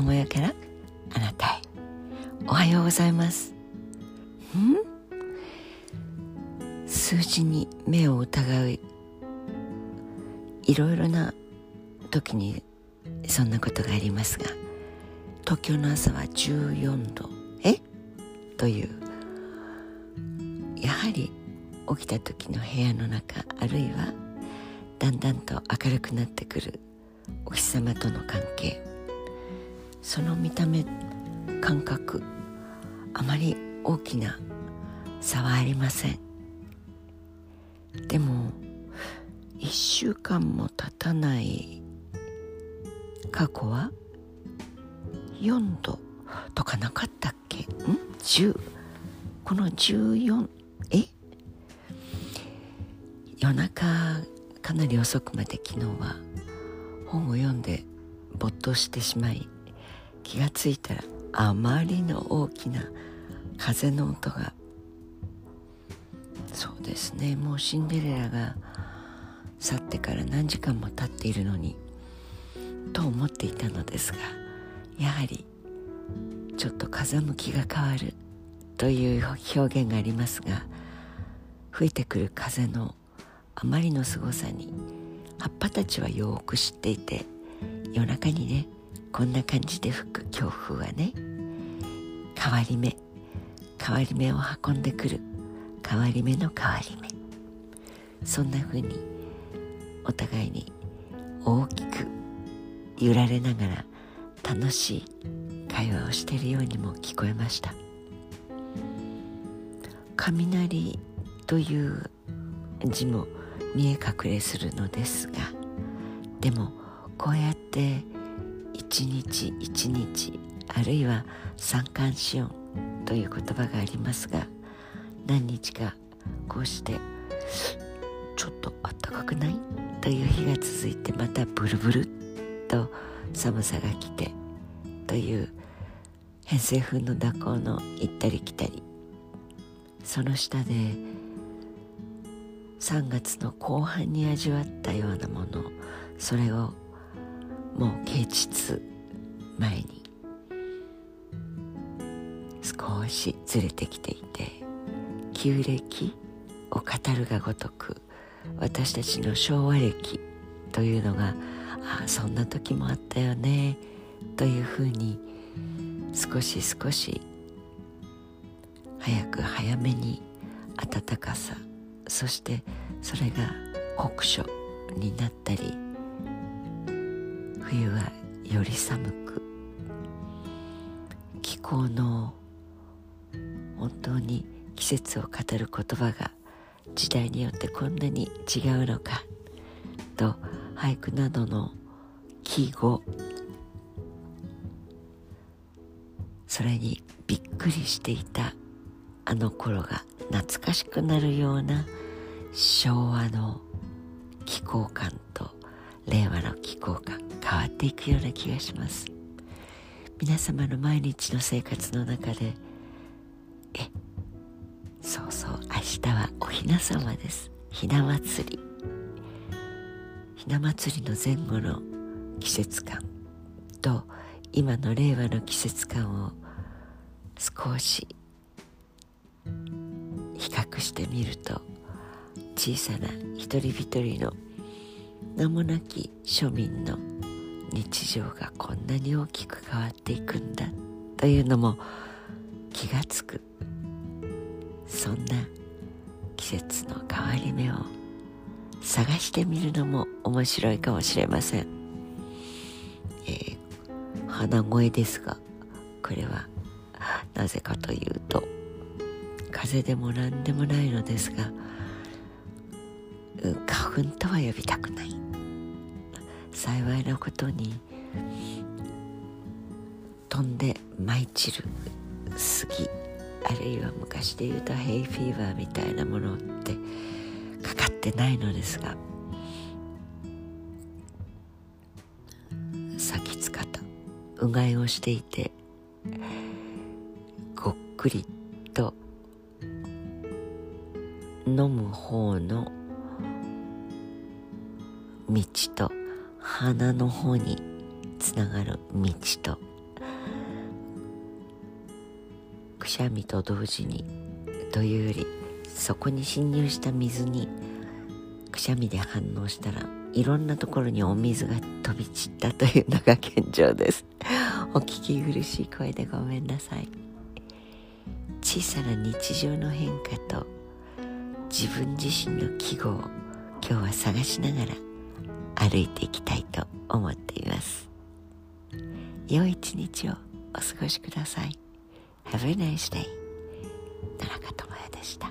智代からあなたへおはようございます。ん？数字に目を疑ういろいろな時にそんなことがありますが東京の朝は14度？え？という。やはり起きた時の部屋の中あるいはだんだんと明るくなってくるお日様との関係。その見た目感覚あまり大きな差はありません。でも1週間も経たない過去は4度とかなかったっけ？ん？10この14え？夜中かなり遅くまで昨日は本を読んで没頭してしまい気がついたらあまりの大きな風の音が。そうですね。もうシンデレラが去ってから何時間も経っているのに。と思っていたのですがやはりちょっと風向きが変わるという表現がありますが吹いてくる風のあまりの凄さに葉っぱたちはよく知っていて夜中にねこんな感じで吹く強風はね変わり目変わり目を運んでくる変わり目の変わり目。そんな風にお互いに大きく揺られながら楽しい会話をしているようにも聞こえました。雷という字も見え隠れするのですがでもこうやって一日一日あるいは三寒四温という言葉がありますが何日かこうしてちょっとあったかくない？という日が続いてまたブルブルと寒さが来てという偏西風の蛇行の行ったり来たり。その下で3月の後半に味わったようなものそれをもう啓蟄前に少しずれてきていて旧暦を語るがごとく私たちの昭和暦というのがああそんな時もあったよねというふうに少し少し早く早めに暖かさそしてそれが酷暑になったり冬はより寒く気候の本当に季節を語る言葉が時代によってこんなに違うのかと俳句などの季語それにびっくりしていたあの頃が懐かしくなるような昭和の気候感と令和の気候感変わっていくような気がします。皆様の毎日の生活の中でえそうそう明日はおひな様です。ひな祭り。ひな祭りの前後の季節感。と今の令和の季節感を少し比較してみると小さな一人一人の名もなき庶民の日常がこんなに大きく変わっていくんだというのも気がつく。そんな季節の変わり目を探してみるのも面白いかもしれません、えー、鼻声ですがこれはなぜかというと風邪でも何でもないのですが花粉とは呼びたくない。幸いなことに飛んで舞い散る杉あるいは昔で言うとヘイフィーバーみたいなものってかかってないのですが先つかたうがいをしていてごっくりと飲む方の道と鼻の方につながる道と。くしゃみと同時にというよりそこに侵入した水にくしゃみで反応したらいろんなところにお水が飛び散ったというのが現状です。お聞き苦しい声でごめんなさい。小さな日常の変化と自分自身の記号を今日は探しながら歩いていきたいと思っています。良い一日をお過ごしください。Have a nice day 田中智也でした。